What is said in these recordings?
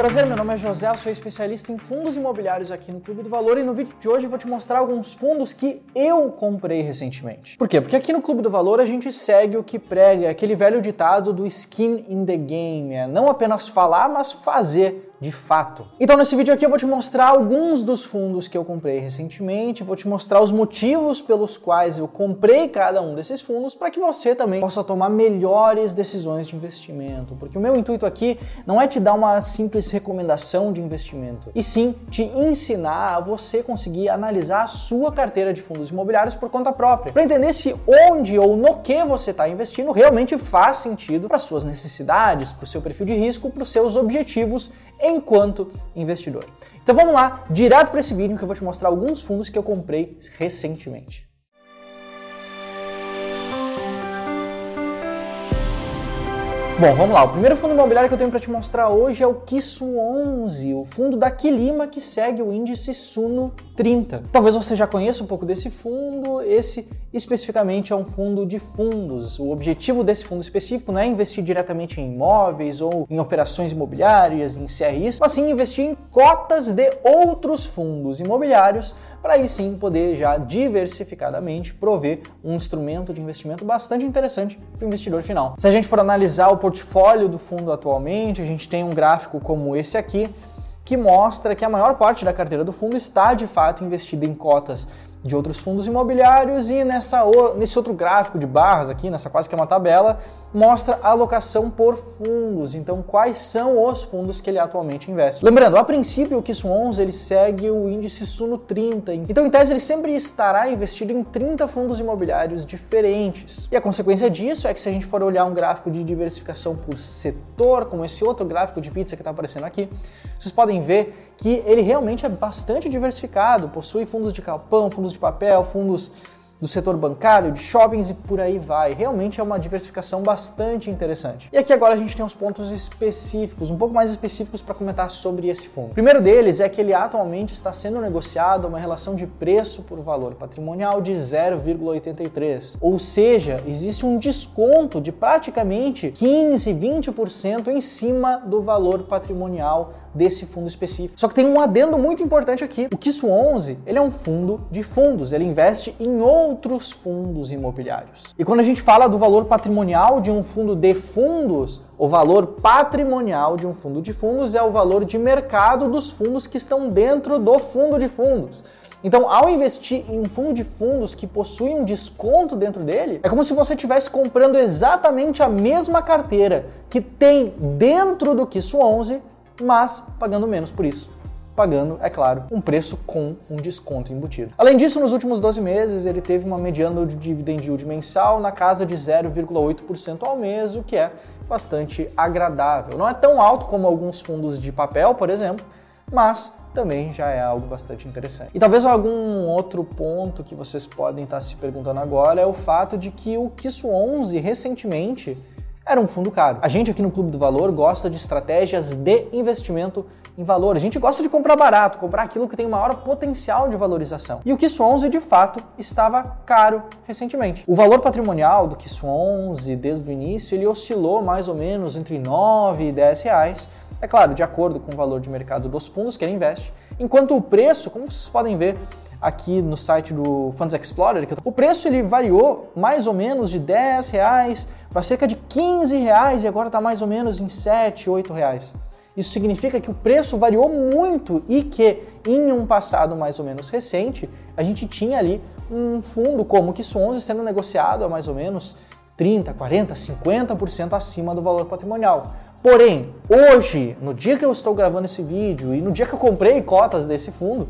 Prazer, meu nome é José, eu sou especialista em fundos imobiliários aqui no Clube do Valor e no vídeo de hoje eu vou te mostrar alguns fundos que eu comprei recentemente. Por quê? Porque aqui no Clube do Valor a gente segue o que prega aquele velho ditado do skin in the game, é não apenas falar, mas fazer de fato. Então nesse vídeo aqui eu vou te mostrar alguns dos fundos que eu comprei recentemente, vou te mostrar os motivos pelos quais eu comprei cada um desses fundos para que você também possa tomar melhores decisões de investimento, porque o meu intuito aqui não é te dar uma simples recomendação de investimento, e sim te ensinar a você conseguir analisar a sua carteira de fundos imobiliários por conta própria, para entender se onde ou no que você está investindo realmente faz sentido para suas necessidades, para o seu perfil de risco, para os seus objetivos enquanto investidor. Então vamos lá, direto para esse vídeo que eu vou te mostrar alguns fundos que eu comprei recentemente. Bom, vamos lá. O primeiro fundo imobiliário que eu tenho para te mostrar hoje é o Kisu 11, o fundo da Quilima que segue o índice Suno 30. Talvez você já conheça um pouco desse fundo. Esse especificamente é um fundo de fundos. O objetivo desse fundo específico não é investir diretamente em imóveis ou em operações imobiliárias, em CRIs, mas sim investir em cotas de outros fundos imobiliários para aí sim poder já diversificadamente prover um instrumento de investimento bastante interessante para o investidor final. Se a gente for analisar o portfólio do fundo atualmente, a gente tem um gráfico como esse aqui, que mostra que a maior parte da carteira do fundo está de fato investida em cotas de outros fundos imobiliários e nessa, nesse outro gráfico de barras aqui, nessa quase que é uma tabela, mostra a alocação por fundos, então quais são os fundos que ele atualmente investe. Lembrando, a princípio o KISS 11 ele segue o índice Suno 30, então em tese ele sempre estará investido em 30 fundos imobiliários diferentes. E a consequência disso é que se a gente for olhar um gráfico de diversificação por setor, como esse outro gráfico de pizza que está aparecendo aqui, vocês podem ver que ele realmente é bastante diversificado, possui fundos de calpão, fundos de papel, fundos do setor bancário, de shoppings e por aí vai. Realmente é uma diversificação bastante interessante. E aqui agora a gente tem uns pontos específicos, um pouco mais específicos para comentar sobre esse fundo. O primeiro deles é que ele atualmente está sendo negociado uma relação de preço por valor patrimonial de 0,83. Ou seja, existe um desconto de praticamente 15, 20% em cima do valor patrimonial desse fundo específico. Só que tem um adendo muito importante aqui. O KISS 11, ele é um fundo de fundos, ele investe em outros fundos imobiliários. E quando a gente fala do valor patrimonial de um fundo de fundos, o valor patrimonial de um fundo de fundos é o valor de mercado dos fundos que estão dentro do fundo de fundos. Então, ao investir em um fundo de fundos que possui um desconto dentro dele, é como se você estivesse comprando exatamente a mesma carteira que tem dentro do KISS 11 mas pagando menos por isso. Pagando, é claro, um preço com um desconto embutido. Além disso, nos últimos 12 meses, ele teve uma mediana de dividend yield mensal na casa de 0,8% ao mês, o que é bastante agradável. Não é tão alto como alguns fundos de papel, por exemplo, mas também já é algo bastante interessante. E talvez algum outro ponto que vocês podem estar se perguntando agora é o fato de que o Kisso 11 recentemente era um fundo caro. A gente aqui no Clube do Valor gosta de estratégias de investimento em valor. A gente gosta de comprar barato, comprar aquilo que tem maior potencial de valorização. E o KISS 11 de fato estava caro recentemente. O valor patrimonial do KISS 11 desde o início ele oscilou mais ou menos entre 9 e 10 reais. É claro, de acordo com o valor de mercado dos fundos que ele investe. Enquanto o preço, como vocês podem ver, aqui no site do Funds Explorer, o preço ele variou mais ou menos de 10 reais para cerca de 15 reais e agora está mais ou menos em 7, 8 reais. Isso significa que o preço variou muito e que em um passado mais ou menos recente a gente tinha ali um fundo como KISS 11 sendo negociado a mais ou menos 30, 40, 50% acima do valor patrimonial. Porém, hoje, no dia que eu estou gravando esse vídeo e no dia que eu comprei cotas desse fundo,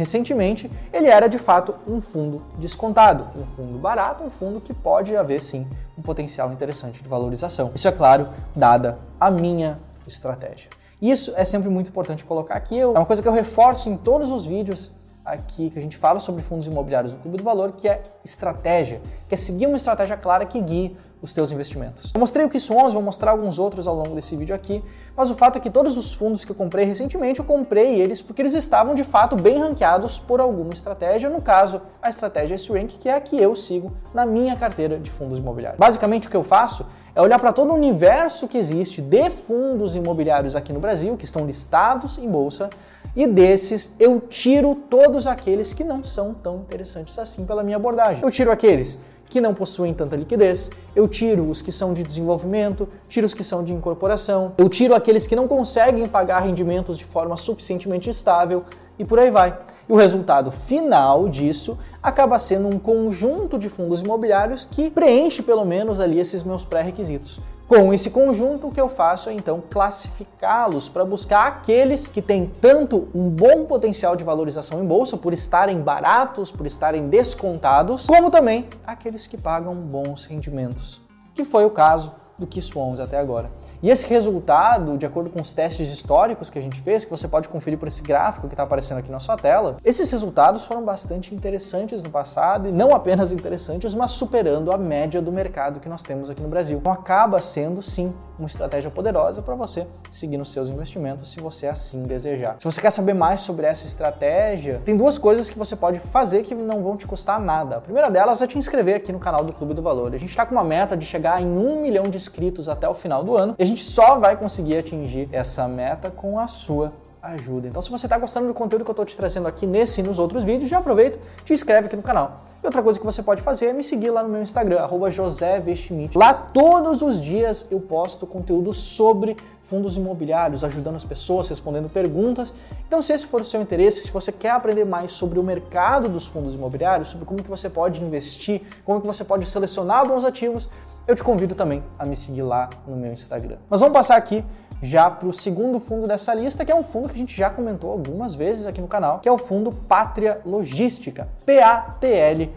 Recentemente, ele era de fato um fundo descontado, um fundo barato, um fundo que pode haver sim um potencial interessante de valorização. Isso é claro, dada a minha estratégia. Isso é sempre muito importante colocar aqui. É uma coisa que eu reforço em todos os vídeos aqui que a gente fala sobre fundos imobiliários no Clube do Valor, que é estratégia, que é seguir uma estratégia clara que guie os teus investimentos. Eu mostrei o KISS 11, vou mostrar alguns outros ao longo desse vídeo aqui, mas o fato é que todos os fundos que eu comprei recentemente, eu comprei eles porque eles estavam de fato bem ranqueados por alguma estratégia, no caso, a estratégia S-Rank, que é a que eu sigo na minha carteira de fundos imobiliários. Basicamente o que eu faço é olhar para todo o universo que existe de fundos imobiliários aqui no Brasil, que estão listados em bolsa, e desses eu tiro todos aqueles que não são tão interessantes assim pela minha abordagem. Eu tiro aqueles que não possuem tanta liquidez, eu tiro os que são de desenvolvimento, tiro os que são de incorporação, eu tiro aqueles que não conseguem pagar rendimentos de forma suficientemente estável e por aí vai. E o resultado final disso acaba sendo um conjunto de fundos imobiliários que preenche pelo menos ali esses meus pré-requisitos. Com esse conjunto, o que eu faço é então classificá-los para buscar aqueles que têm tanto um bom potencial de valorização em bolsa, por estarem baratos, por estarem descontados, como também aqueles que pagam bons rendimentos, que foi o caso do 11 até agora. E esse resultado, de acordo com os testes históricos que a gente fez, que você pode conferir por esse gráfico que está aparecendo aqui na sua tela, esses resultados foram bastante interessantes no passado e não apenas interessantes, mas superando a média do mercado que nós temos aqui no Brasil. Então acaba sendo sim uma estratégia poderosa para você seguir nos seus investimentos se você assim desejar. Se você quer saber mais sobre essa estratégia, tem duas coisas que você pode fazer que não vão te custar nada. A primeira delas é te inscrever aqui no canal do Clube do Valor. A gente está com uma meta de chegar em um milhão de inscritos até o final do ano. E a gente só vai conseguir atingir essa meta com a sua ajuda. Então, se você está gostando do conteúdo que eu estou te trazendo aqui nesse e nos outros vídeos, já aproveita, te inscreve aqui no canal. E outra coisa que você pode fazer é me seguir lá no meu Instagram, @josevestmit. Lá todos os dias eu posto conteúdo sobre fundos imobiliários, ajudando as pessoas, respondendo perguntas. Então, se esse for o seu interesse, se você quer aprender mais sobre o mercado dos fundos imobiliários, sobre como que você pode investir, como que você pode selecionar bons ativos, eu te convido também a me seguir lá no meu Instagram. Mas vamos passar aqui já para o segundo fundo dessa lista, que é um fundo que a gente já comentou algumas vezes aqui no canal, que é o fundo Pátria Logística, PATL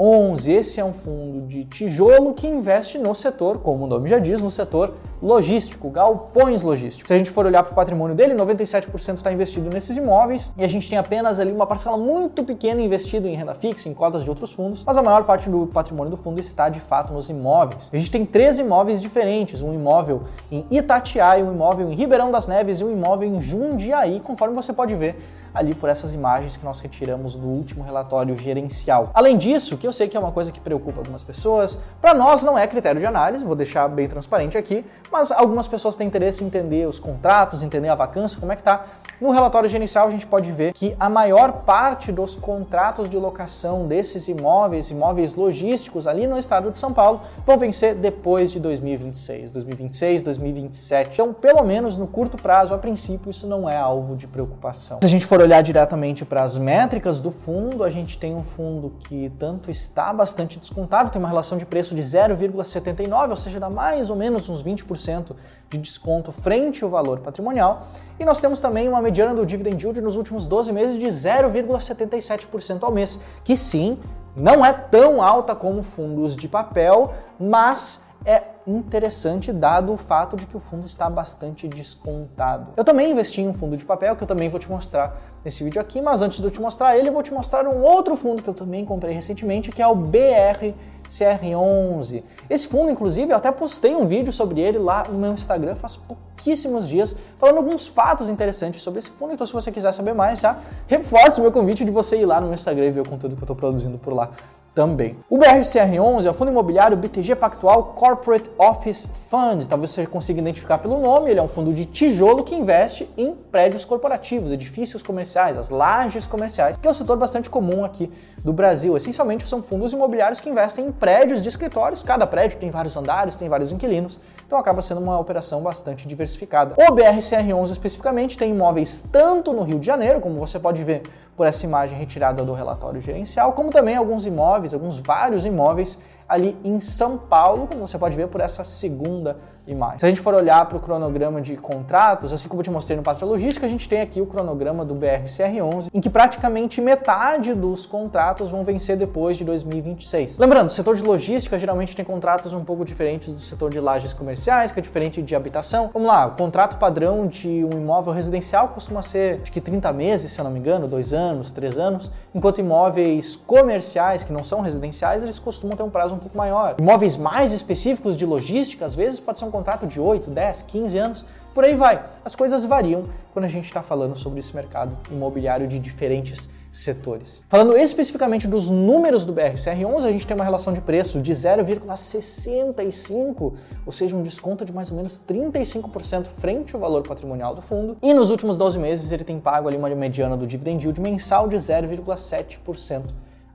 11. Esse é um fundo de tijolo que investe no setor, como o nome já diz, no setor logístico, galpões logísticos. Se a gente for olhar para o patrimônio dele, 97% está investido nesses imóveis e a gente tem apenas ali uma parcela muito pequena investido em renda fixa, em cotas de outros fundos, mas a maior parte do patrimônio do fundo está de fato nos imóveis. A gente tem três imóveis diferentes, um imóvel em Itatiaia, um imóvel em Ribeirão das Neves e um imóvel em Jundiaí, conforme você pode ver ali por essas imagens que nós retiramos do último relatório gerencial. Além disso, que eu sei que é uma coisa que preocupa algumas pessoas, para nós não é critério de análise, vou deixar bem transparente aqui, mas algumas pessoas têm interesse em entender os contratos, entender a vacância, como é que tá. No relatório gerencial a gente pode ver que a maior parte dos contratos de locação desses imóveis, imóveis logísticos ali no estado de São Paulo, vão vencer depois de 2026, 2026, 2027. Então, pelo menos no curto prazo, a princípio, isso não é alvo de preocupação. Se a gente for olhar diretamente para as métricas do fundo, a gente tem um fundo que tanto está bastante descontado, tem uma relação de preço de 0,79, ou seja, dá mais ou menos uns 20% de desconto frente ao valor patrimonial. E nós temos também uma mediana do dividend yield nos últimos 12 meses de 0,77% ao mês, que sim, não é tão alta como fundos de papel, mas é interessante dado o fato de que o fundo está bastante descontado. Eu também investi em um fundo de papel que eu também vou te mostrar nesse vídeo aqui, mas antes de eu te mostrar ele, eu vou te mostrar um outro fundo que eu também comprei recentemente, que é o BRCR11. Esse fundo, inclusive, eu até postei um vídeo sobre ele lá no meu Instagram faz pouquíssimos dias, falando alguns fatos interessantes sobre esse fundo. Então, se você quiser saber mais, já reforço o meu convite de você ir lá no meu Instagram e ver o conteúdo que eu estou produzindo por lá também. O BRCR11 é o fundo imobiliário BTG Pactual Corporate Office Fund. Talvez você consiga identificar pelo nome, ele é um fundo de tijolo que investe em prédios corporativos, edifícios comerciais, as lajes comerciais, que é um setor bastante comum aqui do Brasil. Essencialmente são fundos imobiliários que investem em prédios de escritórios, cada prédio tem vários andares, tem vários inquilinos, então acaba sendo uma operação bastante diversificada. O BRCR11 especificamente tem imóveis tanto no Rio de Janeiro, como você pode ver por essa imagem retirada do relatório gerencial, como também alguns imóveis, alguns vários imóveis ali em São Paulo, como você pode ver por essa segunda imagem. Se a gente for olhar para o cronograma de contratos, assim como eu te mostrei no Pátria Logística, a gente tem aqui o cronograma do BRCR11, em que praticamente metade dos contratos vão vencer depois de 2026. Lembrando, o setor de logística geralmente tem contratos um pouco diferentes do setor de lajes comerciais, que é diferente de habitação. Vamos lá, o contrato padrão de um imóvel residencial costuma ser de que 30 meses, se eu não me engano, 2 anos, 3 anos, enquanto imóveis comerciais, que não são residenciais, eles costumam ter um prazo um pouco maior. Imóveis mais específicos de logística, às vezes pode ser um contrato de 8, 10, 15 anos, por aí vai. As coisas variam quando a gente está falando sobre esse mercado imobiliário de diferentes setores. Falando especificamente dos números do BRCR11, a gente tem uma relação de preço de 0,65, ou seja, um desconto de mais ou menos 35% frente ao valor patrimonial do fundo. E nos últimos 12 meses ele tem pago ali uma mediana do dividend yield mensal de 0,7%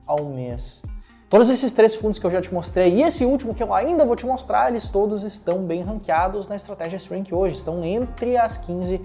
ao mês. Todos esses três fundos que eu já te mostrei e esse último que eu ainda vou te mostrar, eles todos estão bem ranqueados na estratégia S-Rank hoje, estão entre as 15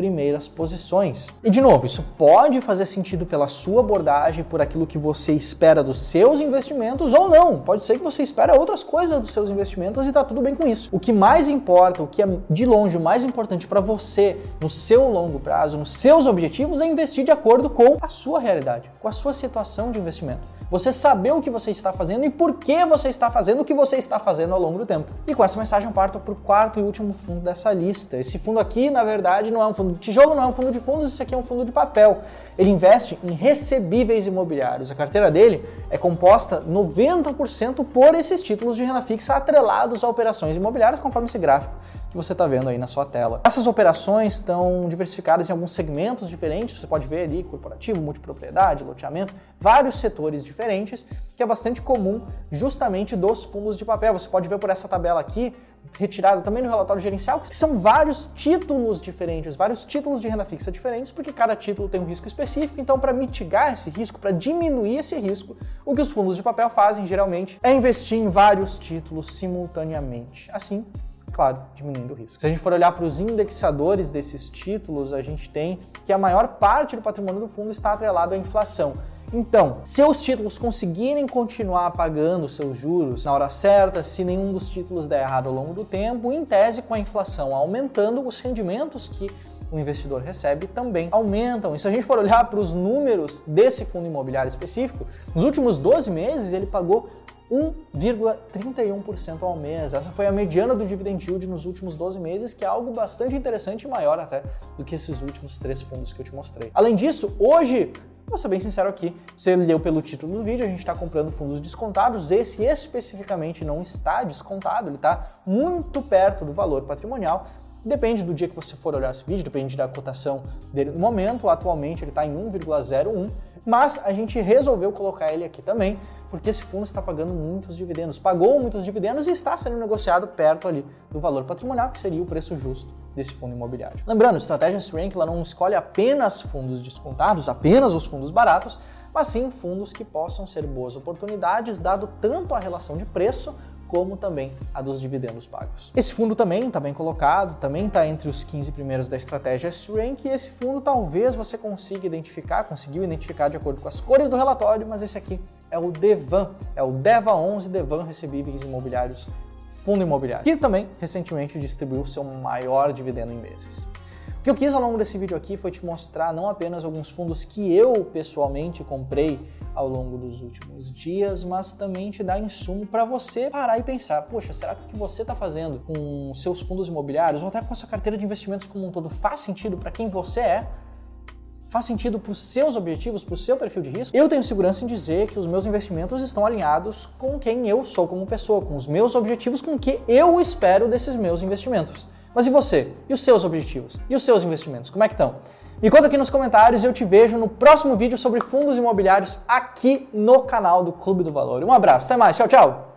primeiras posições. E de novo, isso pode fazer sentido pela sua abordagem, por aquilo que você espera dos seus investimentos ou não. Pode ser que você espera outras coisas dos seus investimentos e tá tudo bem com isso. O que mais importa, o que é de longe o mais importante para você no seu longo prazo, nos seus objetivos é investir de acordo com a sua realidade, com a sua situação de investimento. Você saber o que você está fazendo e por que você está fazendo o que você está fazendo ao longo do tempo. E com essa mensagem eu parto para o quarto e último fundo dessa lista. Esse fundo aqui, na verdade, não é um fundo tijolo, não é um fundo de fundos, esse aqui é um fundo de papel. Ele investe em recebíveis imobiliários. A carteira dele é composta 90% por esses títulos de renda fixa atrelados a operações imobiliárias, conforme esse gráfico que você está vendo aí na sua tela. Essas operações estão diversificadas em alguns segmentos diferentes, você pode ver ali corporativo, multipropriedade, loteamento, vários setores diferentes, que é bastante comum justamente dos fundos de papel. Você pode ver por essa tabela aqui retirada também no relatório gerencial, que são vários títulos diferentes, vários títulos de renda fixa diferentes, porque cada título tem um risco específico. Então, para mitigar esse risco, para diminuir esse risco, o que os fundos de papel fazem geralmente é investir em vários títulos simultaneamente. Assim, claro, diminuindo o risco. Se a gente for olhar para os indexadores desses títulos, a gente tem que a maior parte do patrimônio do fundo está atrelado à inflação. Então, se os títulos conseguirem continuar pagando seus juros na hora certa, se nenhum dos títulos der errado ao longo do tempo, em tese, com a inflação aumentando, os rendimentos que o investidor recebe também aumentam. E se a gente for olhar para os números desse fundo imobiliário específico, nos últimos 12 meses ele pagou 1,31% ao mês. Essa foi a mediana do dividend yield nos últimos 12 meses, que é algo bastante interessante e maior até do que esses últimos três fundos que eu te mostrei. Além disso, hoje Vou ser bem sincero aqui, você leu pelo título do vídeo, a gente está comprando fundos descontados, esse especificamente não está descontado, ele está muito perto do valor patrimonial, Depende do dia que você for olhar esse vídeo, depende da cotação dele no momento. Atualmente ele está em 1,01, mas a gente resolveu colocar ele aqui também, porque esse fundo está pagando muitos dividendos, pagou muitos dividendos e está sendo negociado perto ali do valor patrimonial, que seria o preço justo desse fundo imobiliário. Lembrando, a estratégia S-Rank não escolhe apenas fundos descontados, apenas os fundos baratos, mas sim fundos que possam ser boas oportunidades, dado tanto a relação de preço como também a dos dividendos pagos. Esse fundo também está bem colocado, também está entre os 15 primeiros da estratégia S-Rank e esse fundo talvez você consiga identificar, conseguiu identificar de acordo com as cores do relatório, mas esse aqui é o Devan, é o DEVA 11 Devan Recebíveis Imobiliários Fundo Imobiliário, que também recentemente distribuiu seu maior dividendo em meses. O que eu quis ao longo desse vídeo aqui foi te mostrar não apenas alguns fundos que eu pessoalmente comprei ao longo dos últimos dias, mas também te dar insumo para você parar e pensar: poxa, será que o que você está fazendo com seus fundos imobiliários ou até com a sua carteira de investimentos como um todo faz sentido para quem você é? Faz sentido para os seus objetivos, para o seu perfil de risco? Eu tenho segurança em dizer que os meus investimentos estão alinhados com quem eu sou como pessoa, com os meus objetivos, com o que eu espero desses meus investimentos. Mas e você? E os seus objetivos? E os seus investimentos? Como é que estão? Me conta aqui nos comentários e eu te vejo no próximo vídeo sobre fundos imobiliários aqui no canal do Clube do Valor. Um abraço, até mais, tchau, tchau!